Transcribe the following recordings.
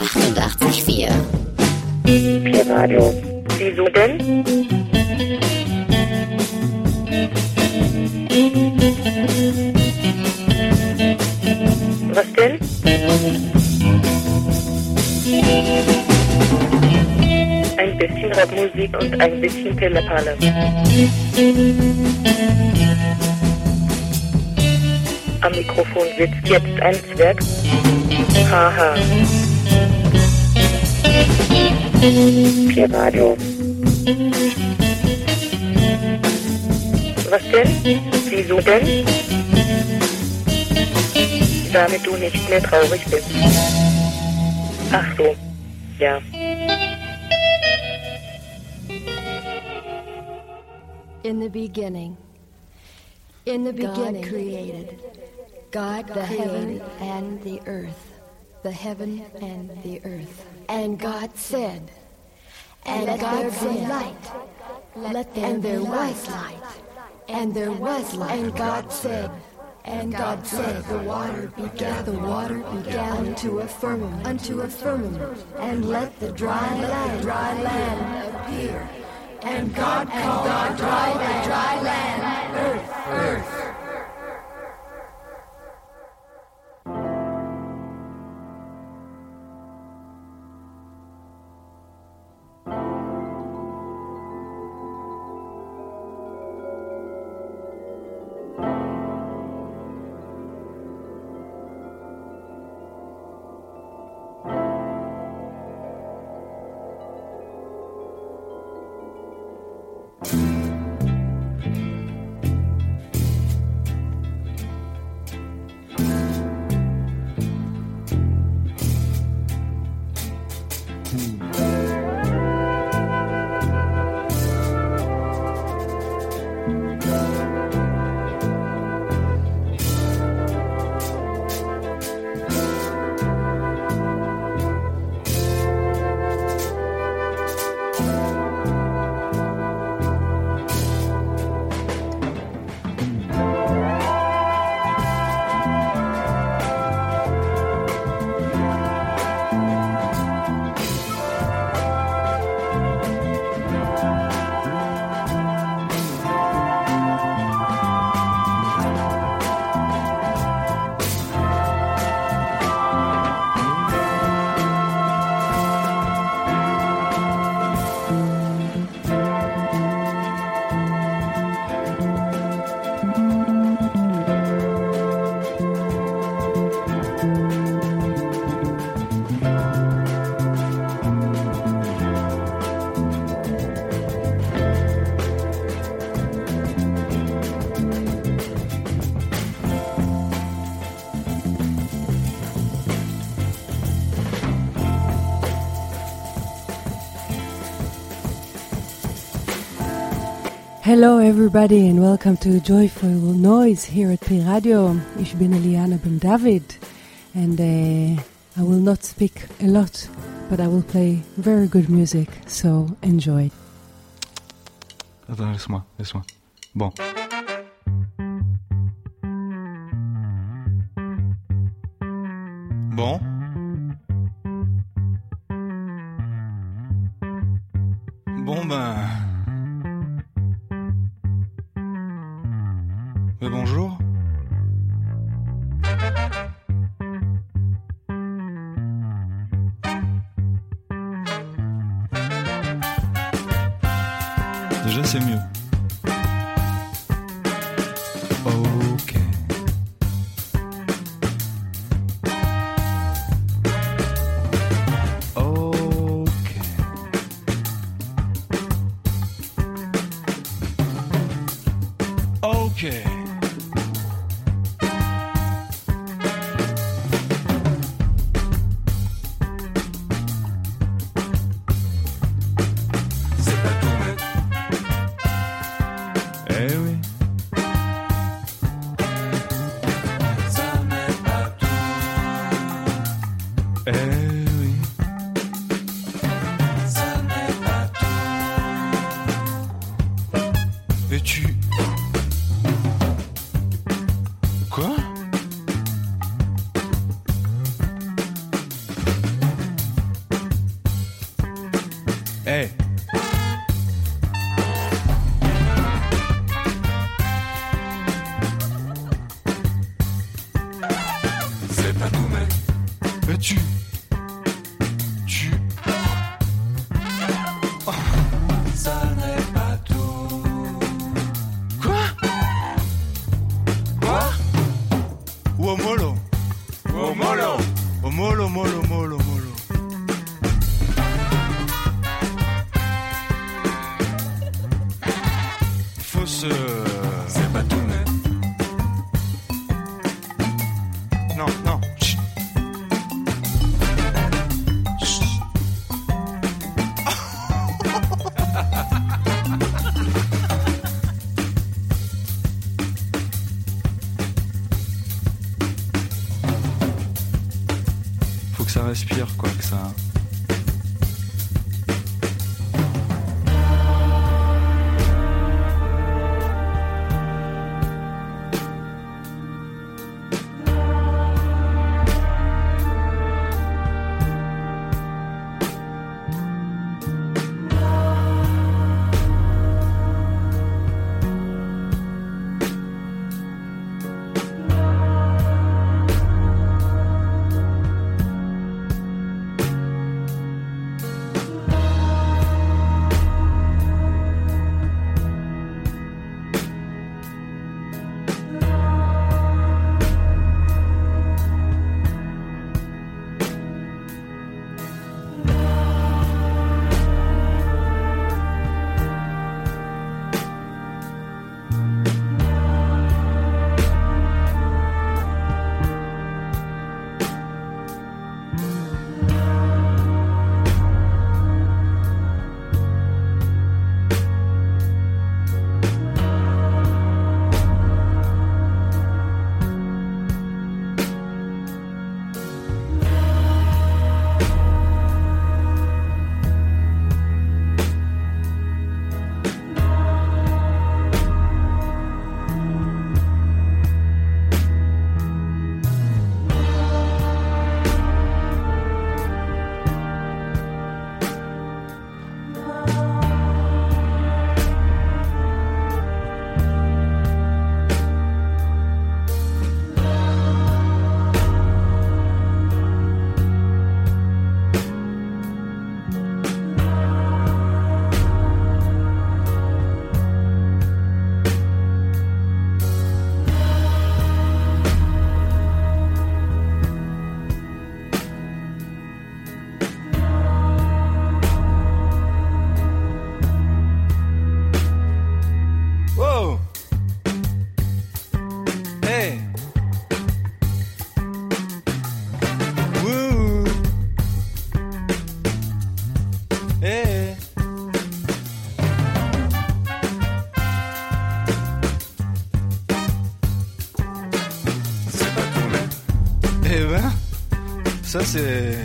88,4. P-Radio. Wieso denn? Was denn? Ein bisschen Rockmusik und ein bisschen Pillepalle. Am Mikrofon sitzt jetzt ein Zwerg. Haha. P-Radio. Was denn? Wieso denn? Damit du nicht mehr traurig bist. Ach so. Ja. In the beginning, in the beginning, created God the heaven and the earth, the heaven and the earth. And God said, and God said, light. Let there and there was light, and there was light. And God said, and God said, the water began, the water began unto a firmament, unto a firmament, and let the dry land, dry land appear. And God called God dry, the dry land, earth, earth. Hello everybody and welcome to Joyful Noise here at P Radio. Ich bin Eliana Ben David and uh, I will not speak a lot but I will play very good music so enjoy. Attends, laisse-moi, laisse-moi. Bon. Bon. Bon ben... Euh, C'est pas tout. Non, non. Chut. Chut. Faut que ça respire, quoi, que ça. se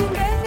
nefret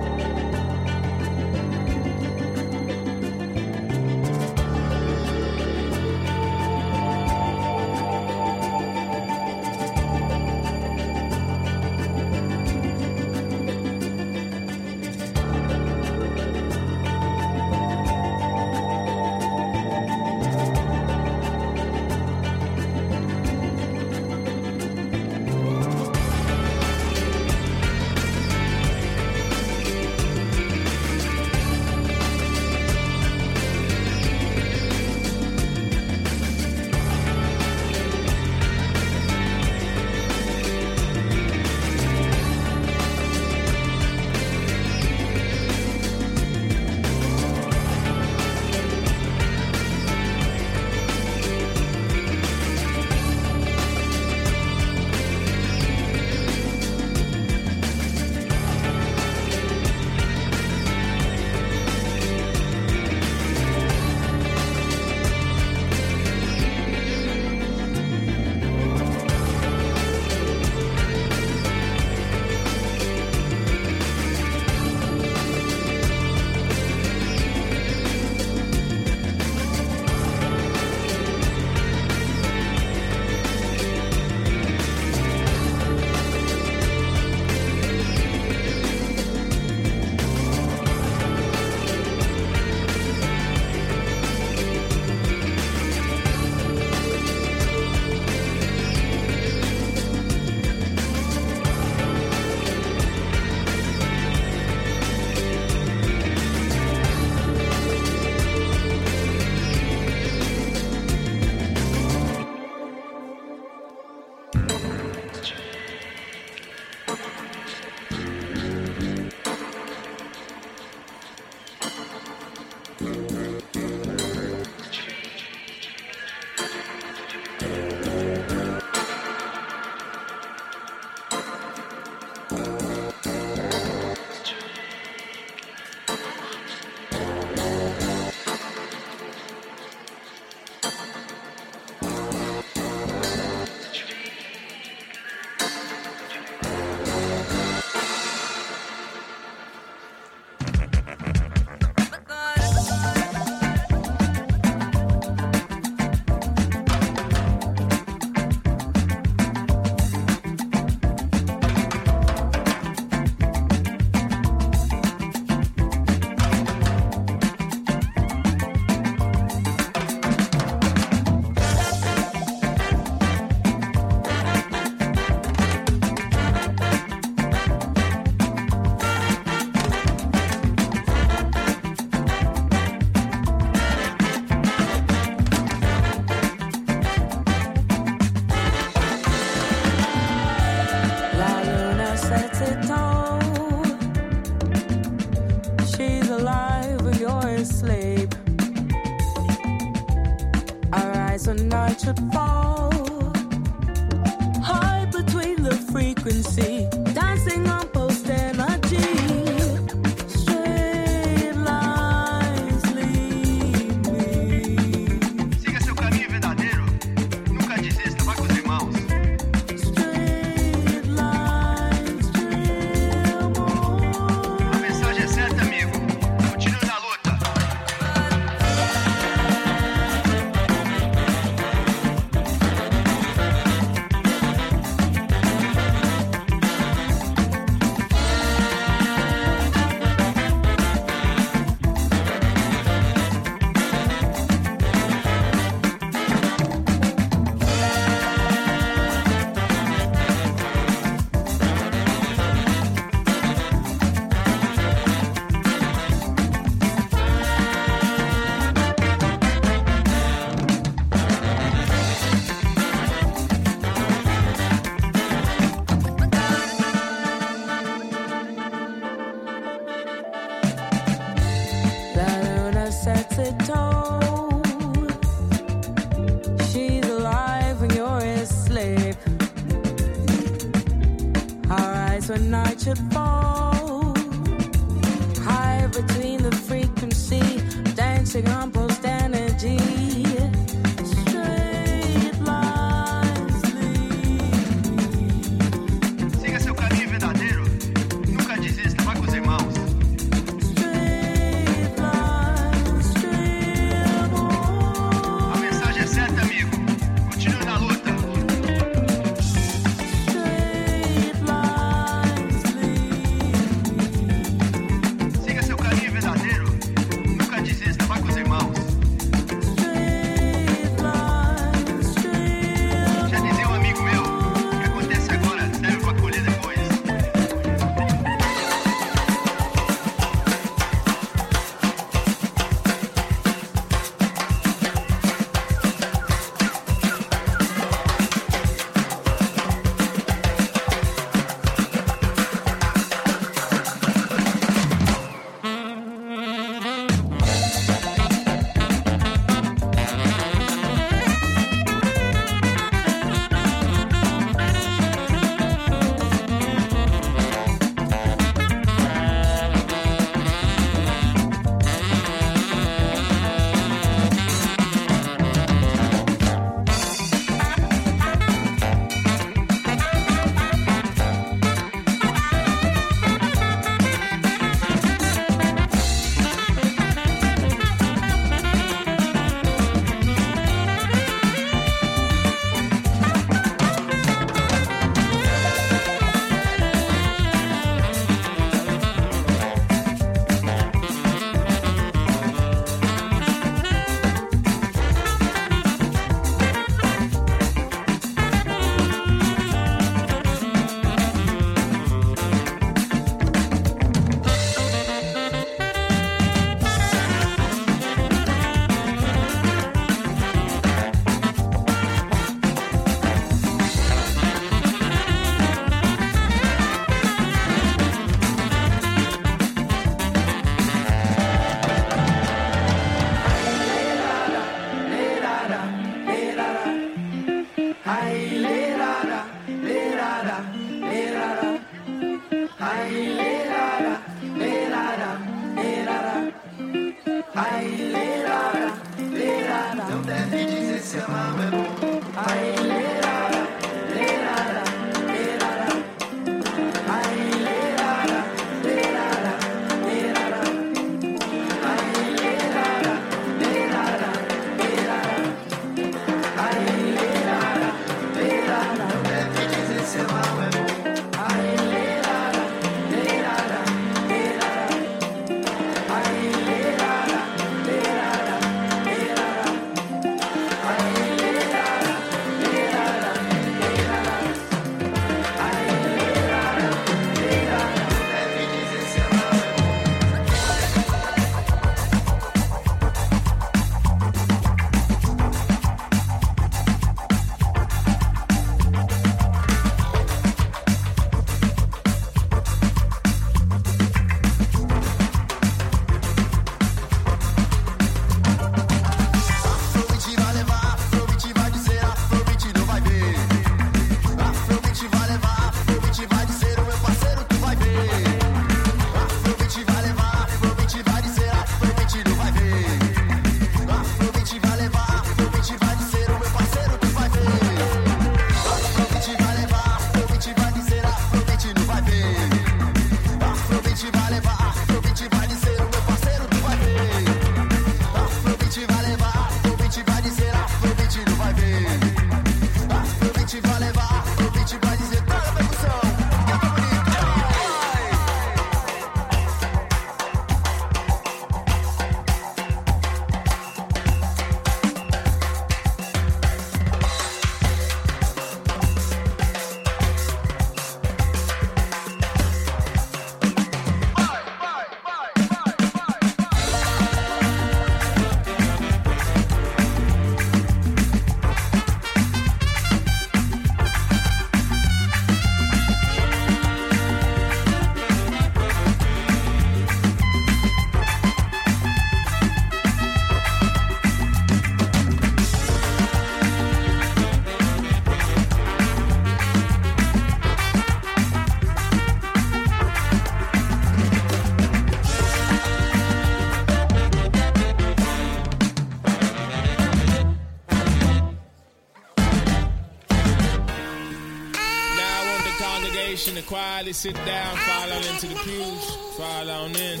congregation to quietly sit down, fall on into the pews, fall on in.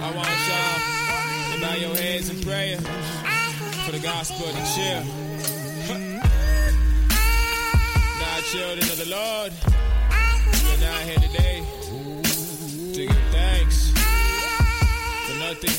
I want y'all to bow your heads in prayer for the gospel to chill. Now, children of the Lord, are not here today to give thanks for nothing.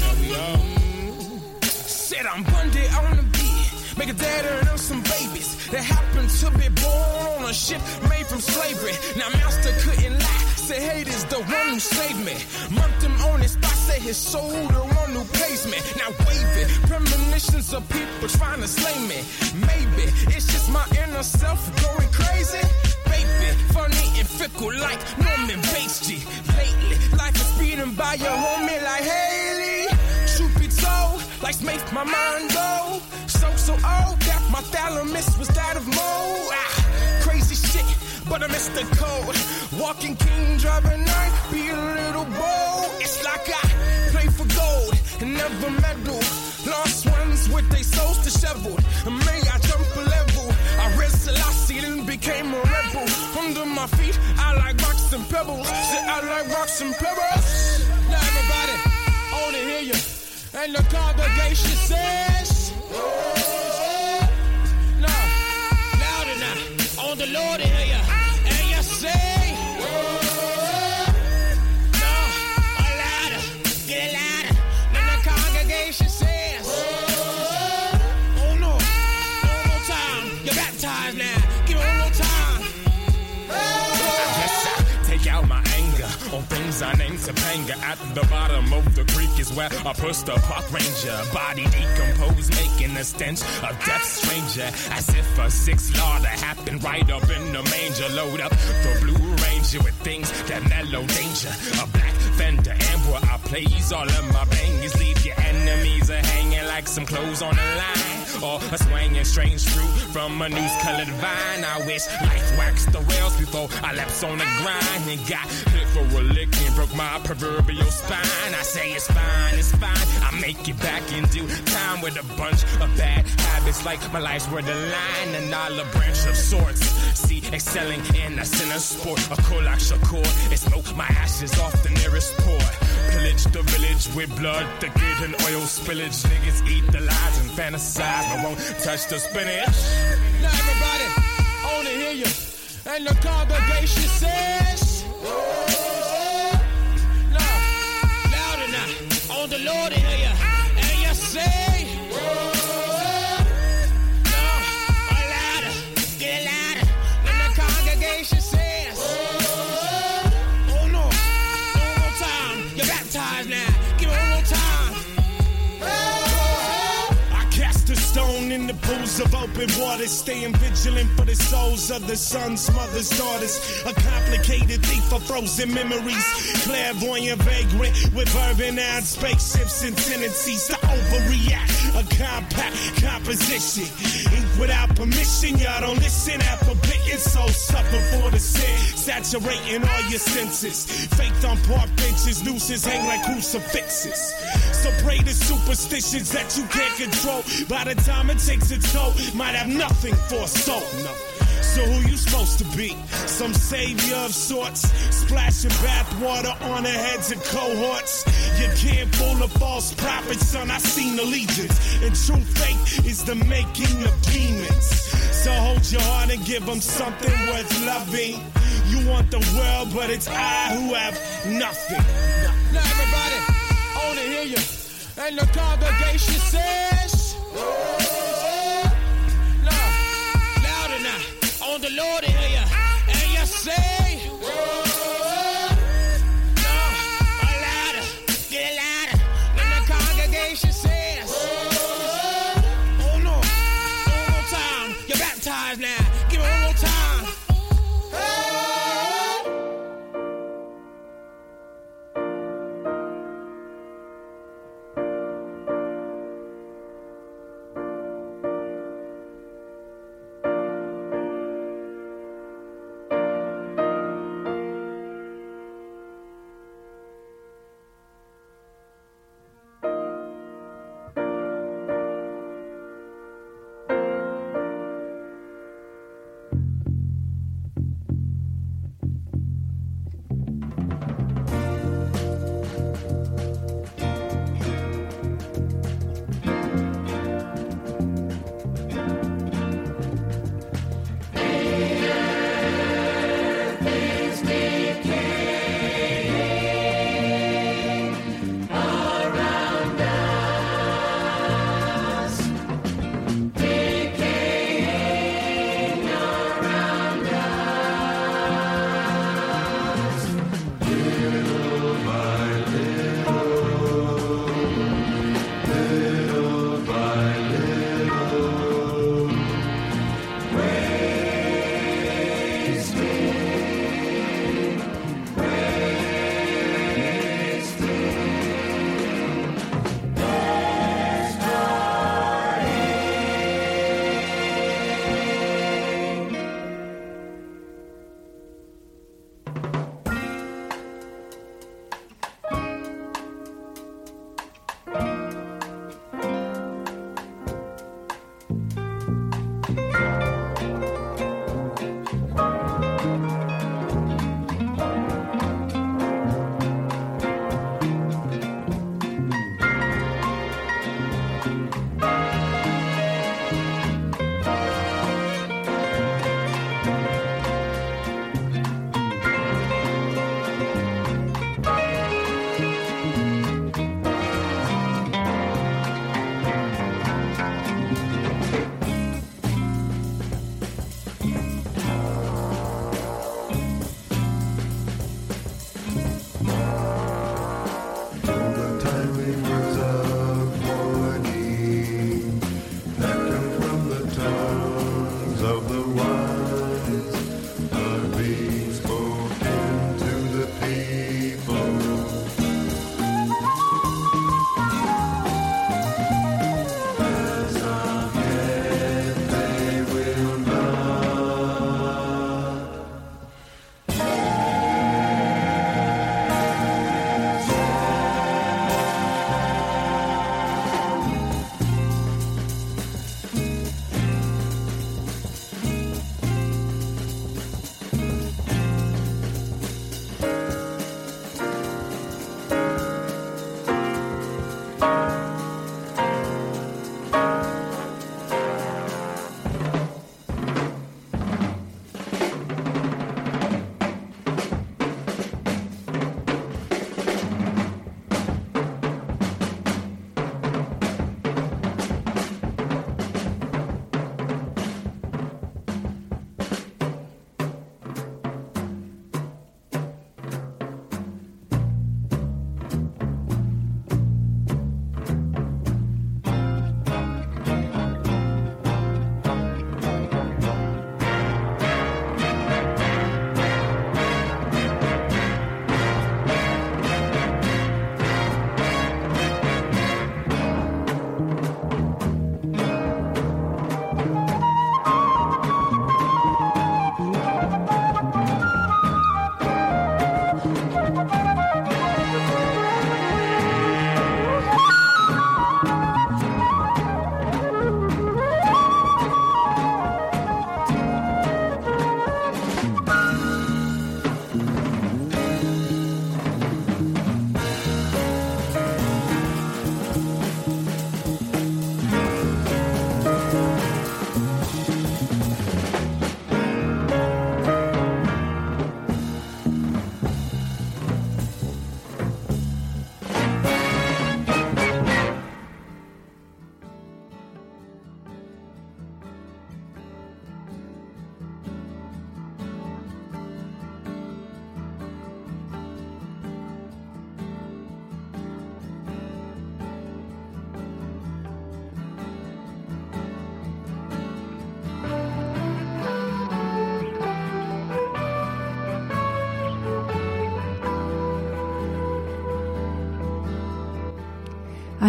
Now we all Said I'm Bundy on the beat. Make a dad earn some babies that happen to be born on a ship made from slavery. Now master couldn't lie. Say hate is the one who saved me. Mumped him on his spot. Say his soul the one who pays me. Now wave it. Premonitions of people trying to slay me. Maybe it's just my inner self going crazy. Baby, funny and fickle like Norman Bates G. Lately, life is speeding by your homie like Haley. Truth be told, like Smith, my mind go. So, so old my thalamus was that of Mo. Ah, crazy shit, but I missed the code. Walking king, driving night, be a little bold. It's like I play for gold and never medal. Lost ones with their souls disheveled. And may I jump a level. I read Selassie and became a rebel. Under my feet, I like rocks and pebbles. Say I like rocks and pebbles. Now everybody, I wanna hear you. And the congregation says, No, Lord to I named Topanga. At the bottom of the creek is where I pushed the park ranger. Body decomposed, making a stench of death stranger. As if a six slaughter happened right up in the manger. Load up the blue ranger with things that mellow danger. A black fender and amber I plays all of my bangers. Leave your enemies a hanging like some clothes on a line. Or a swinging strange fruit from a news colored vine. I wish life waxed the rails before I lapsed on the grind and got hit for a lick and broke my proverbial spine. I say it's fine, it's fine. I make it back in due time with a bunch of bad habits like my life's where the line and olive branch of sorts. See, excelling in a sinner sport, a Kolak Shakur. It smoke my ashes off the nearest port. Pillage the village with blood, the good and oil spillage. Niggas eat the lies and fantasize, but won't touch the spinach. Now everybody, I wanna hear you. And the congregation says, No, louder now. On the Lord to hear you. And you say, open water, staying vigilant for the souls of the sons, mothers, daughters. A complicated thief of frozen memories, clairvoyant vagrant with urban ad spaceships and tendencies to overreact. A compact composition, ink without permission. Y'all don't listen after bitten, so suffer for the sin, saturating all your senses. Faith on park benches, nooses hang like crucifixes. Superstitions that you can't control. By the time it takes its toll, might have nothing for a soul. So who you supposed to be? Some savior of sorts, splashing bathwater on the heads of cohorts. You can't fool a false prophet, son. I seen the allegiance, and true faith is the making of demons. So hold your heart and give them something worth loving. You want the world, but it's I who have nothing. Now everybody, I wanna hear you. And the congregation says, No, louder now. On the Lord. And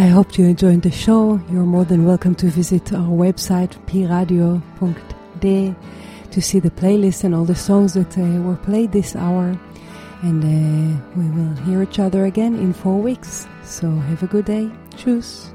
I hope you enjoyed the show. You're more than welcome to visit our website, pradio.de, to see the playlist and all the songs that uh, were played this hour. And uh, we will hear each other again in four weeks. So have a good day. Tschüss.